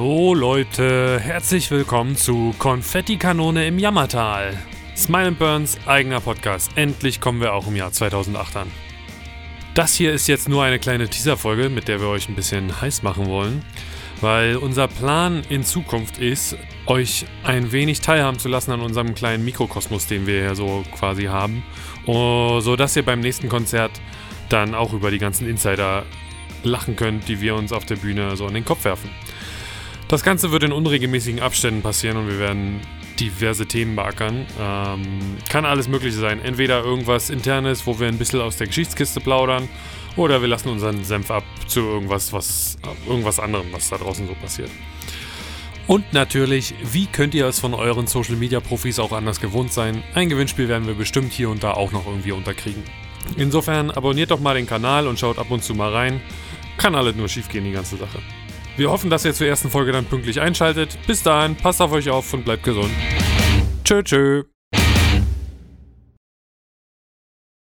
Leute, herzlich willkommen zu Konfettikanone im Jammertal. Smile Burns eigener Podcast. Endlich kommen wir auch im Jahr 2008 an. Das hier ist jetzt nur eine kleine Teaserfolge, mit der wir euch ein bisschen heiß machen wollen, weil unser Plan in Zukunft ist, euch ein wenig teilhaben zu lassen an unserem kleinen Mikrokosmos, den wir hier so quasi haben, so dass ihr beim nächsten Konzert dann auch über die ganzen Insider lachen könnt, die wir uns auf der Bühne so in den Kopf werfen. Das Ganze wird in unregelmäßigen Abständen passieren und wir werden diverse Themen beackern. Ähm, kann alles Mögliche sein. Entweder irgendwas Internes, wo wir ein bisschen aus der Geschichtskiste plaudern, oder wir lassen unseren Senf ab zu irgendwas, was, irgendwas anderem, was da draußen so passiert. Und natürlich, wie könnt ihr es von euren Social Media Profis auch anders gewohnt sein? Ein Gewinnspiel werden wir bestimmt hier und da auch noch irgendwie unterkriegen. Insofern abonniert doch mal den Kanal und schaut ab und zu mal rein. Kann alles nur schief gehen, die ganze Sache. Wir hoffen, dass ihr zur ersten Folge dann pünktlich einschaltet. Bis dahin, passt auf euch auf und bleibt gesund. Tschö, tschö.